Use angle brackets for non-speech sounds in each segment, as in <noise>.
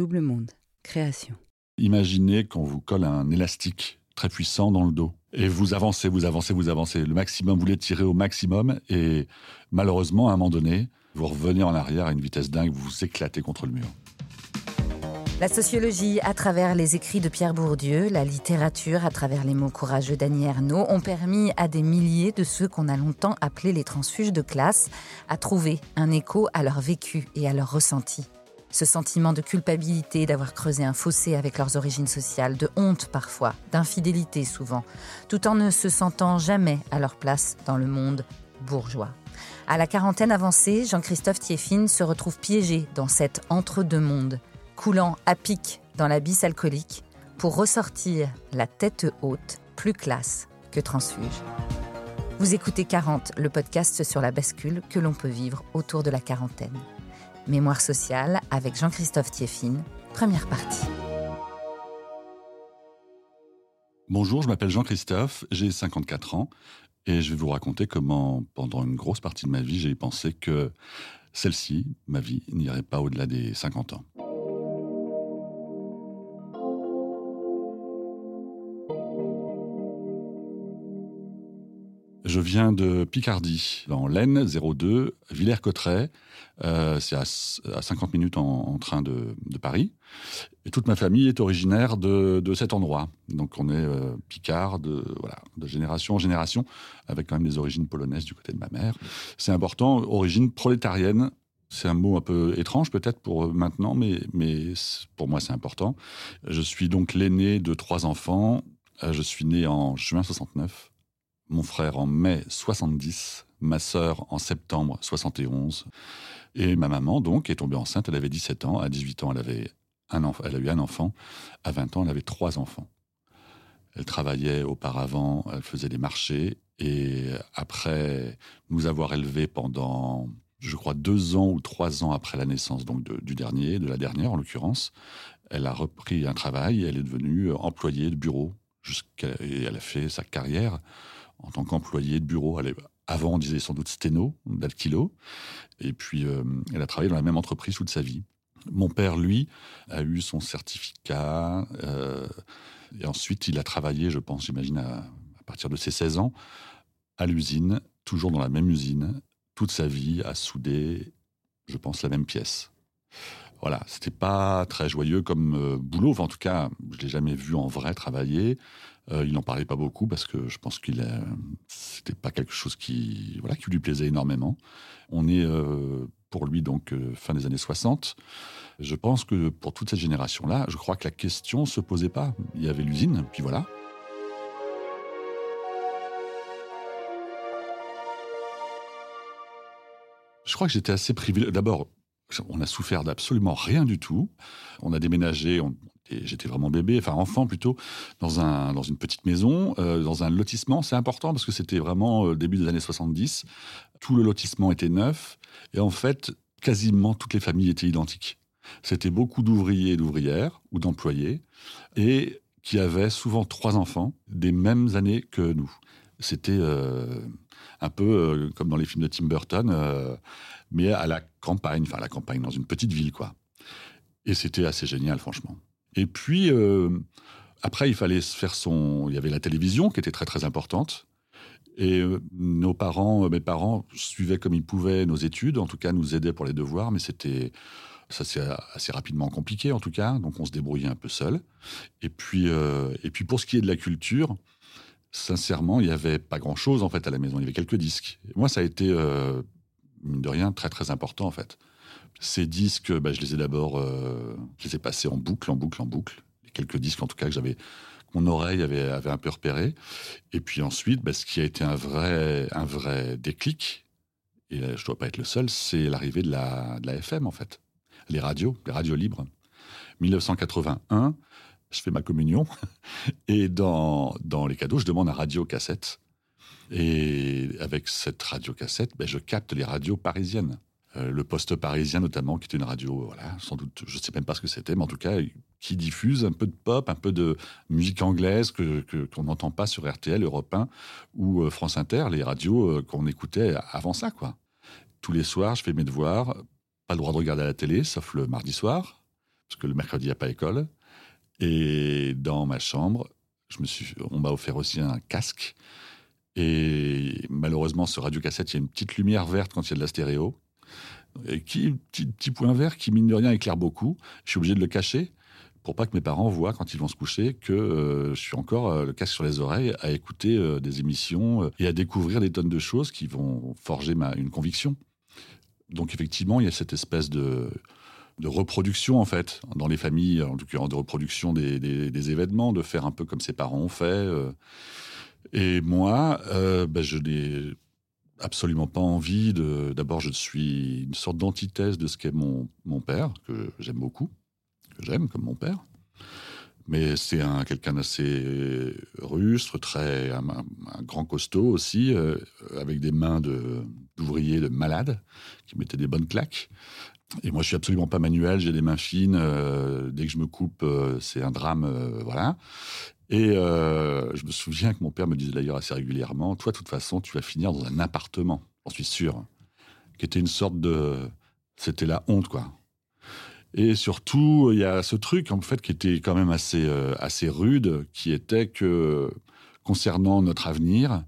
Double Monde, création. Imaginez qu'on vous colle un élastique très puissant dans le dos. Et vous avancez, vous avancez, vous avancez. Le maximum, vous l'étirez au maximum. Et malheureusement, à un moment donné, vous revenez en arrière à une vitesse dingue, vous vous éclatez contre le mur. La sociologie, à travers les écrits de Pierre Bourdieu, la littérature, à travers les mots courageux d'Annie Ernaux, ont permis à des milliers de ceux qu'on a longtemps appelés les transfuges de classe à trouver un écho à leur vécu et à leur ressenti. Ce sentiment de culpabilité d'avoir creusé un fossé avec leurs origines sociales, de honte parfois, d'infidélité souvent, tout en ne se sentant jamais à leur place dans le monde bourgeois. À la quarantaine avancée, Jean-Christophe Thieffine se retrouve piégé dans cet entre-deux-mondes coulant à pic dans l'abysse alcoolique pour ressortir la tête haute, plus classe que transfuge. Vous écoutez 40, le podcast sur la bascule que l'on peut vivre autour de la quarantaine. Mémoire sociale avec Jean-Christophe Thieffine, première partie. Bonjour, je m'appelle Jean-Christophe, j'ai 54 ans et je vais vous raconter comment, pendant une grosse partie de ma vie, j'ai pensé que celle-ci, ma vie, n'irait pas au-delà des 50 ans. Je viens de Picardie, dans l'Aisne, 02, Villers-Cotterêts. Euh, c'est à, 50 minutes en, train de, Paris. Toute ma famille est originaire de, cet endroit. Donc on est euh, Picard de, génération en génération, avec quand même des origines polonaises du côté de ma mère. C'est important, origine prolétarienne. C'est un mot un peu étrange peut-être pour maintenant, mais, mais pour moi c'est important. Je suis donc l'aîné de trois enfants. Euh, je suis né en juin 69 mon frère en mai 70, ma sœur en septembre 71, et ma maman donc est tombée enceinte, elle avait 17 ans, à 18 ans elle avait un enfant, elle a eu un enfant, à 20 ans elle avait trois enfants. Elle travaillait auparavant, elle faisait des marchés, et après nous avoir élevés pendant, je crois, deux ans ou trois ans après la naissance donc du dernier, de la dernière en l'occurrence, elle a repris un travail, et elle est devenue employée de bureau, et elle a fait sa carrière en tant qu'employée de bureau. Elle avant, on disait sans doute sténo, d'alkilo. Et puis, euh, elle a travaillé dans la même entreprise toute sa vie. Mon père, lui, a eu son certificat. Euh, et ensuite, il a travaillé, je pense, j'imagine, à, partir de ses 16 ans, à l'usine, toujours dans la même usine, toute sa vie, à souder, je pense, la même pièce. Voilà, c'était pas très joyeux comme euh, boulot. en tout cas, je l'ai jamais vu en vrai travailler. Euh, il n'en parlait pas beaucoup parce que je pense qu'il c'était pas quelque chose qui, voilà, qui lui plaisait énormément. On est euh, pour lui donc fin des années 60. Je pense que pour toute cette génération-là, je crois que la question se posait pas. Il y avait l'usine, puis voilà. Je crois que j'étais assez privilégié. D'abord, on a souffert d'absolument rien du tout. On a déménagé, j'étais vraiment bébé, enfin enfant plutôt, dans, un, dans une petite maison, euh, dans un lotissement. C'est important parce que c'était vraiment le euh, début des années 70. Tout le lotissement était neuf. Et en fait, quasiment toutes les familles étaient identiques. C'était beaucoup d'ouvriers et d'ouvrières, ou d'employés, et qui avaient souvent trois enfants des mêmes années que nous. C'était euh, un peu comme dans les films de Tim Burton mais à la campagne, enfin à la campagne, dans une petite ville, quoi. Et c'était assez génial, franchement. Et puis, euh, après, il fallait se faire son... Il y avait la télévision qui était très, très importante. Et euh, nos parents, euh, mes parents, suivaient comme ils pouvaient nos études, en tout cas nous aidaient pour les devoirs, mais c'était ça c'est assez rapidement compliqué en tout cas, donc on se débrouillait un peu seul. Et puis et puis pour ce qui est de la culture, sincèrement, il y avait pas grand chose en fait à la maison. Il y avait quelques disques. moi, ça a été mine de rien, très très important en fait. Ces disques, bah, je les ai d'abord, euh, je les ai passés en boucle, en boucle, en boucle. Quelques disques en tout cas que j'avais, mon oreille avait, un peu repéré. Et puis ensuite, bah, ce qui a été un vrai, un vrai déclic, et je ne dois pas être le seul, c'est l'arrivée de la, de la FM en fait. Les radios, les radios libres. 1981, je fais ma communion, <laughs> et dans, dans les cadeaux, je demande un radio cassette et avec cette radio-cassette, ben, je capte les radios parisiennes. Euh, le poste parisien notamment, qui est une radio, voilà, sans doute, je ne sais même pas ce que c'était, mais en tout cas, qui diffuse un peu de pop, un peu de musique anglaise que qu'on n'entend pas sur RTL, Europe 1 ou euh, France Inter, les radios euh, qu'on écoutait avant ça, quoi. Tous les soirs, je fais mes devoirs, pas le droit de regarder la télé, sauf le mardi soir, parce que le mercredi, il n'y a pas école. Et dans ma chambre, je me suis, on m'a offert aussi un casque. Et malheureusement, ce radiocassette, il y a une petite lumière verte quand il y a de la stéréo. Et qui, petit, petit point vert qui, mine de rien, éclaire beaucoup. Je suis obligé de le cacher pour pas que mes parents voient quand ils vont se coucher que euh, je suis encore euh, le casque sur les oreilles à écouter euh, des émissions et à découvrir des tonnes de choses qui vont forger ma, une conviction. Donc effectivement, il y a cette espèce de, de reproduction en fait dans les familles, en tout cas de reproduction des, des, événements, de faire un peu comme ses parents ont fait. Et moi, ben, je n'ai absolument pas envie de. D'abord, je suis une sorte d'antithèse de ce qu'est mon, mon père, que j'aime beaucoup j'aime comme mon père. Mais c'est un, quelqu'un d'assez rustre, très, un, grand costaud aussi, euh, avec des mains d'ouvrier de, malade, qui mettaient des bonnes claques. Et moi, je suis absolument pas manuel, j'ai des mains fines. Euh, dès que je me coupe, euh, c'est un drame, voilà. Et je me souviens que mon père me disait d'ailleurs assez régulièrement Toi, de toute façon, tu vas finir dans un appartement, j'en suis sûr. Qui était une sorte de. C'était la honte, quoi. Et surtout, il y a ce truc en fait qui était quand même assez euh, assez rude, qui était que concernant notre avenir,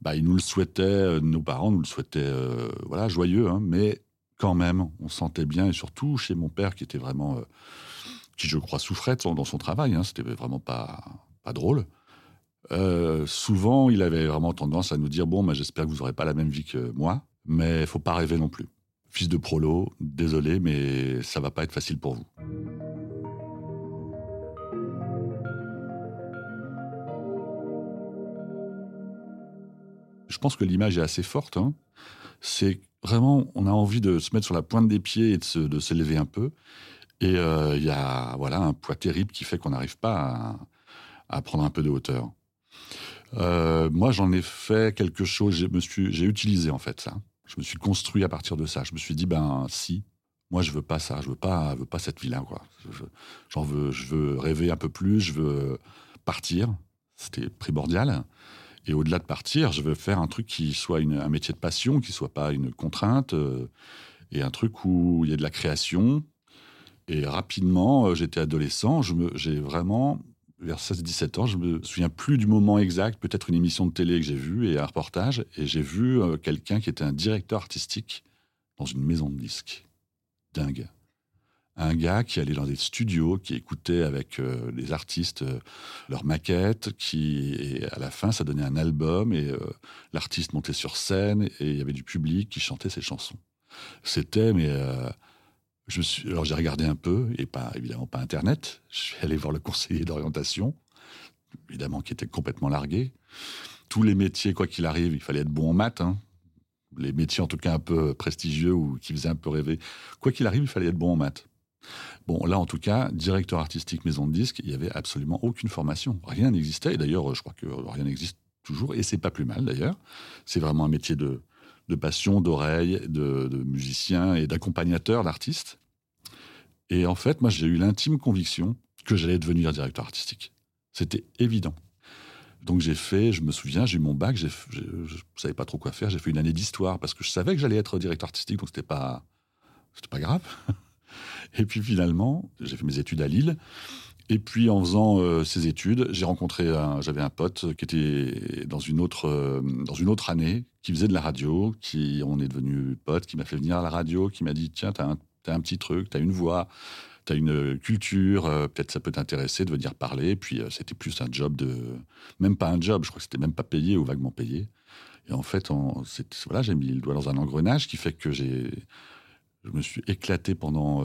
bah, ils nous le souhaitaient, euh, nos parents nous le souhaitaient, euh, voilà, joyeux, hein, mais quand même, on sentait bien, et surtout chez mon père qui était vraiment, qui je crois souffrait dans son travail, hein, c'était vraiment pas pas drôle. souvent, il avait vraiment tendance à nous dire bon, bah, j'espère que vous n'aurez pas la même vie que moi, mais faut pas rêver non plus fils de prolo, désolé, mais ça va pas être facile pour vous. Je pense que l'image est assez forte. Hein. C'est vraiment, on a envie de se mettre sur la pointe des pieds et de s'élever un peu. Et euh, il y a voilà, un poids terrible qui fait qu'on n'arrive pas à, prendre un peu de hauteur. Euh, moi, j'en ai fait quelque chose, j'ai utilisé en fait ça. Je me suis construit à partir de ça. Je me suis dit, ben si, moi je veux pas ça, je veux pas, veux pas cette vie-là. J'en veux, je veux rêver un peu plus, je veux partir. C'était primordial. Et au-delà de partir, je veux faire un truc qui soit un métier de passion, qui soit pas une contrainte, euh, et un truc où il y a de la création. Et rapidement, euh, j'étais adolescent, j'ai vraiment vers 16-17 ans, je me souviens plus du moment exact, peut-être une émission de télé que j'ai vue et un reportage, et j'ai vu euh, quelqu'un qui était un directeur artistique dans une maison de disques. Dingue. Un gars qui allait dans des studios, qui écoutait avec euh, les artistes euh, leurs maquettes, qui, et à la fin, ça donnait un album, et l'artiste montait sur scène, et il y avait du public qui chantait ses chansons. C'était, mais je suis, alors j'ai regardé un peu, et pas évidemment pas Internet. Je suis allé voir le conseiller d'orientation, évidemment qui était complètement largué. Tous les métiers, quoi qu'il arrive, il fallait être bon en maths. Hein. Les métiers, en tout cas un peu prestigieux ou qui faisaient un peu rêver, quoi qu'il arrive, il fallait être bon en maths. Bon, là, en tout cas, directeur artistique maison de disques, il n'y avait absolument aucune formation. Rien n'existait. Et d'ailleurs, je crois que rien n'existe toujours. Et c'est pas plus mal, d'ailleurs. C'est vraiment un métier de, passion, d'oreille, de, musicien et d'accompagnateur d'artistes. Et en fait, moi, j'ai eu l'intime conviction que j'allais devenir directeur artistique. C'était évident. Donc j'ai fait, je me souviens, j'ai eu mon bac, je ne savais pas trop quoi faire, j'ai fait une année d'histoire parce que je savais que j'allais être directeur artistique, donc c'était pas, c'était pas grave. <laughs> Et puis finalement, j'ai fait mes études à Lille et puis en faisant euh, ces études, j'ai rencontré, j'avais un pote qui était dans une autre euh, dans une autre année, qui faisait de la radio, qui on est devenu pote, qui m'a fait venir à la radio, qui m'a dit tiens t'as un, as un petit truc, t'as une voix, t'as une culture, euh, peut-être ça peut t'intéresser de venir parler. Puis c'était plus un job de, même pas un job, je crois que c'était même pas payé ou vaguement payé. Et en fait, voilà, j'ai mis le doigt dans un engrenage qui fait que j'ai je me suis éclaté pendant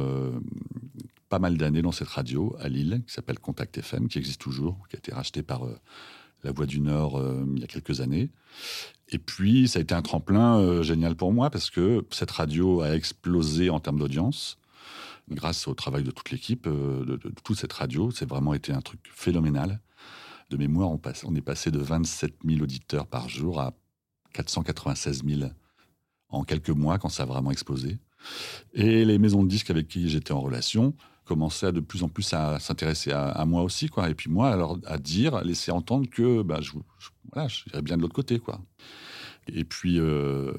pas mal d'années dans cette radio à Lille, qui s'appelle Contact FM, qui existe toujours, qui a été racheté par euh, La Voix du Nord euh, il y a quelques années. Et puis, ça a été un tremplin euh, génial pour moi parce que cette radio a explosé en termes d'audience grâce au travail de toute l'équipe, de, toute cette radio. C'est vraiment été un truc phénoménal. De mémoire, on, on est passé de 27 000 auditeurs par jour à 496 000 en quelques mois quand ça a vraiment explosé. Et les maisons de disques avec qui j'étais en relation commençait de plus en plus à s'intéresser à, moi aussi, quoi. Et puis moi, alors à dire, à laisser entendre que bah, je, voilà, j'irais bien de l'autre côté, quoi. Et puis, euh,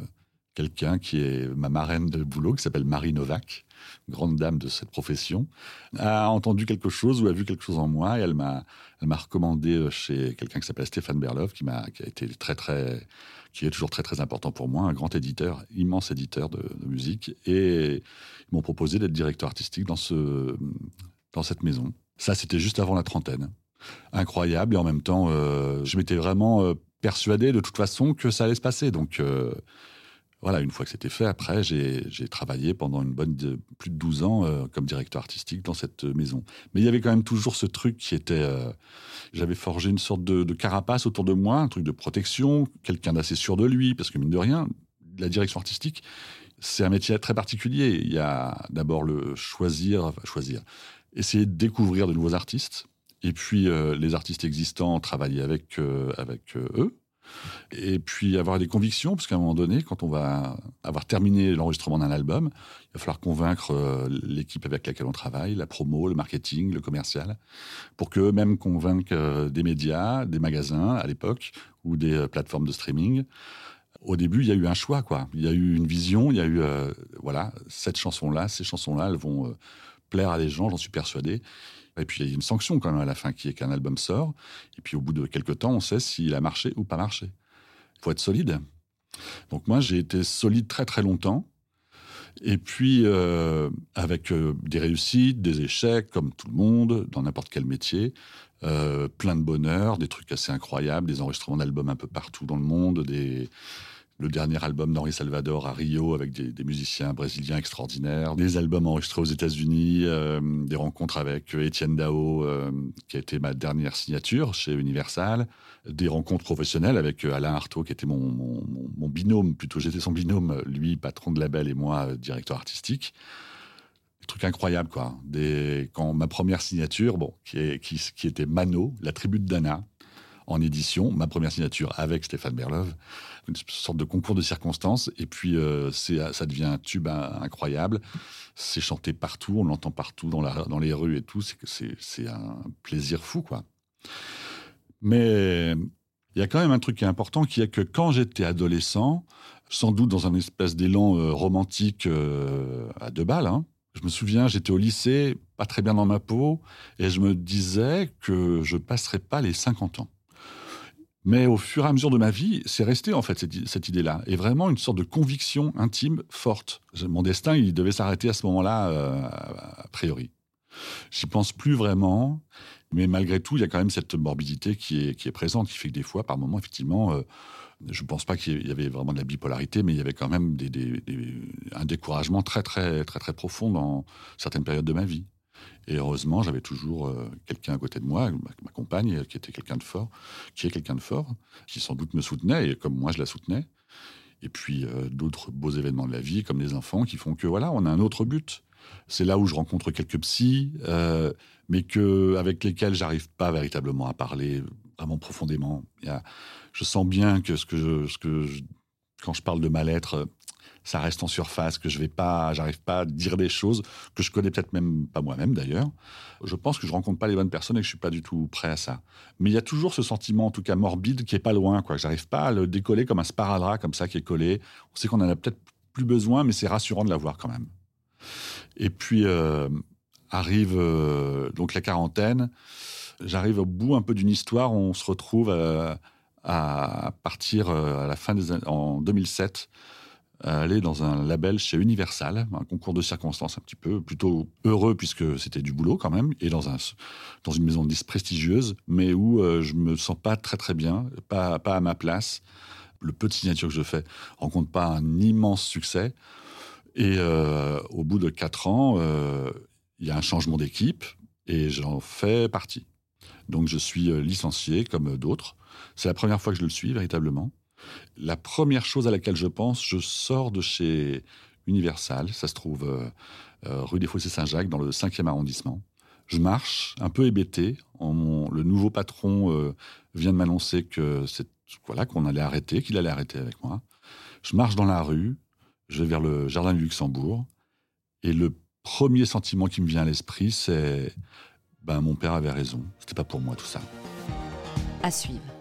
quelqu'un qui est ma marraine de boulot, qui s'appelle Marie Novak, grande dame de cette profession, a entendu quelque chose ou a vu quelque chose en moi et elle m'a, elle m'a recommandé euh, chez quelqu'un qui s'appelle Stéphane Berlov, qui m'a, qui a été très très, qui est toujours très très important pour moi, un grand éditeur, immense éditeur de, musique, et ils m'ont proposé d'être directeur artistique dans ce, dans cette maison. Ça, c'était juste avant la trentaine. Incroyable et en même temps, euh, je m'étais vraiment euh, persuadé de toute façon que ça allait se passer. Donc voilà, une fois que c'était fait, après, j'ai travaillé pendant une bonne plus de 12 ans euh, comme directeur artistique dans cette maison. Mais il y avait quand même toujours ce truc qui était. Euh, j'avais forgé une sorte de, carapace autour de moi, un truc de protection, quelqu'un d'assez sûr de lui, parce que mine de rien, la direction artistique, c'est un métier très particulier. Il y a d'abord le choisir, enfin, choisir, essayer de découvrir de nouveaux artistes, et puis euh, les artistes existants, travailler avec, avec eux et puis avoir des convictions, parce qu'à un moment donné, quand on va avoir terminé l'enregistrement d'un album, il va falloir convaincre euh, l'équipe avec laquelle on travaille, la promo, le marketing, le commercial, pour qu'eux-mêmes convainquent euh, des médias, des magasins à l'époque, ou des euh, plateformes de streaming. Au début, il y a eu un choix, quoi. Il y a eu une vision, il y a eu, voilà, cette chanson-là, ces chansons-là, elles vont plaire à des gens, j'en suis persuadé. Et puis il y a une sanction quand même à la fin qui est qu'un album sort. Et puis au bout de quelques temps, on sait s'il a marché ou pas marché. Il faut être solide. Donc moi, j'ai été solide très très longtemps. Et puis, euh, avec euh, des réussites, des échecs, comme tout le monde, dans n'importe quel métier, euh, plein de bonheur, des trucs assez incroyables, des enregistrements d'albums un peu partout dans le monde, des, le dernier album d'Henri Salvador à Rio avec des, musiciens brésiliens extraordinaires, des albums enregistrés aux États-Unis, euh, des rencontres avec Étienne Dao, euh, qui a été ma dernière signature chez Universal, des rencontres professionnelles avec euh, Alain Artaud, qui était mon, binôme, plutôt j'étais son binôme, lui patron de label et moi directeur artistique. Des trucs incroyables, quoi. Quand ma première signature, bon, qui était Mano, la tribu de Dana, en édition, ma première signature avec Stéphane Berlov, une sorte de concours de circonstances, et puis euh, ça devient un tube incroyable. C'est chanté partout, on l'entend partout dans, les rues et tout, c'est un plaisir fou, quoi. Mais il y a quand même un truc qui est important, qui est que quand j'étais adolescent, sans doute dans un espèce d'élan euh, romantique euh, à deux balles, hein, je me souviens, j'étais au lycée, pas très bien dans ma peau, et je me disais que je passerais pas les 50 ans. Mais au fur et à mesure de ma vie, c'est resté en fait cette, idée-là, et vraiment une sorte de conviction intime forte. Mon destin, il devait s'arrêter à ce moment-là, euh, a priori. J'y pense plus vraiment, mais malgré tout, il y a quand même cette morbidité qui est, qui est présente, qui fait que des fois, par moments, effectivement, euh, je ne pense pas qu'il y avait vraiment de la bipolarité, mais il y avait quand même un découragement très, très, très, très profond dans certaines périodes de ma vie. Et heureusement, j'avais toujours euh, quelqu'un à côté de moi, ma, compagne, qui était quelqu'un de fort, qui est quelqu'un de fort, qui sans doute me soutenait, et comme moi je la soutenais. Et puis euh, d'autres beaux événements de la vie, comme les enfants, qui font que voilà, on a un autre but. C'est là où je rencontre quelques psys, euh, mais que, avec lesquels j'arrive pas véritablement à parler vraiment profondément. Je sens bien que ce que, ce que quand je parle de mal-être, ça reste en surface, que je vais pas, j'arrive pas à dire des choses que je connais peut-être même pas moi-même d'ailleurs. Je pense que je rencontre pas les bonnes personnes et que je suis pas du tout prêt à ça. Mais il y a toujours ce sentiment, en tout cas morbide, qui est pas loin, quoi. J'arrive pas à le décoller comme un sparadrap comme ça qui est collé. On sait qu'on en a peut-être plus besoin, mais c'est rassurant de l'avoir quand même. Et puis euh, arrive euh, donc la quarantaine. J'arrive au bout un peu d'une histoire. On se retrouve euh, à partir à la fin en 2007 aller dans un label chez Universal, un concours de circonstances un petit peu, plutôt heureux puisque c'était du boulot quand même, et dans, un, dans une maison de disques prestigieuse, mais où euh, je me sens pas très très bien, pas, pas à ma place. Le peu de signatures que je fais rencontre pas un immense succès. Et euh, au bout de quatre ans, euh, il y a un changement d'équipe et j'en fais partie. Donc je suis licencié comme d'autres. C'est la première fois que je le suis véritablement. La première chose à laquelle je pense, je sors de chez Universal, ça se trouve euh, euh, rue des Fossés-Saint-Jacques, dans le 5e arrondissement. Je marche, un peu hébété. le nouveau patron euh, vient de m'annoncer que c'est voilà qu'on allait arrêter, qu'il allait arrêter avec moi. Je marche dans la rue, je vais vers le jardin du Luxembourg, et le premier sentiment qui me vient à l'esprit, c'est ben mon père avait raison. C'était pas pour moi tout ça. À suivre.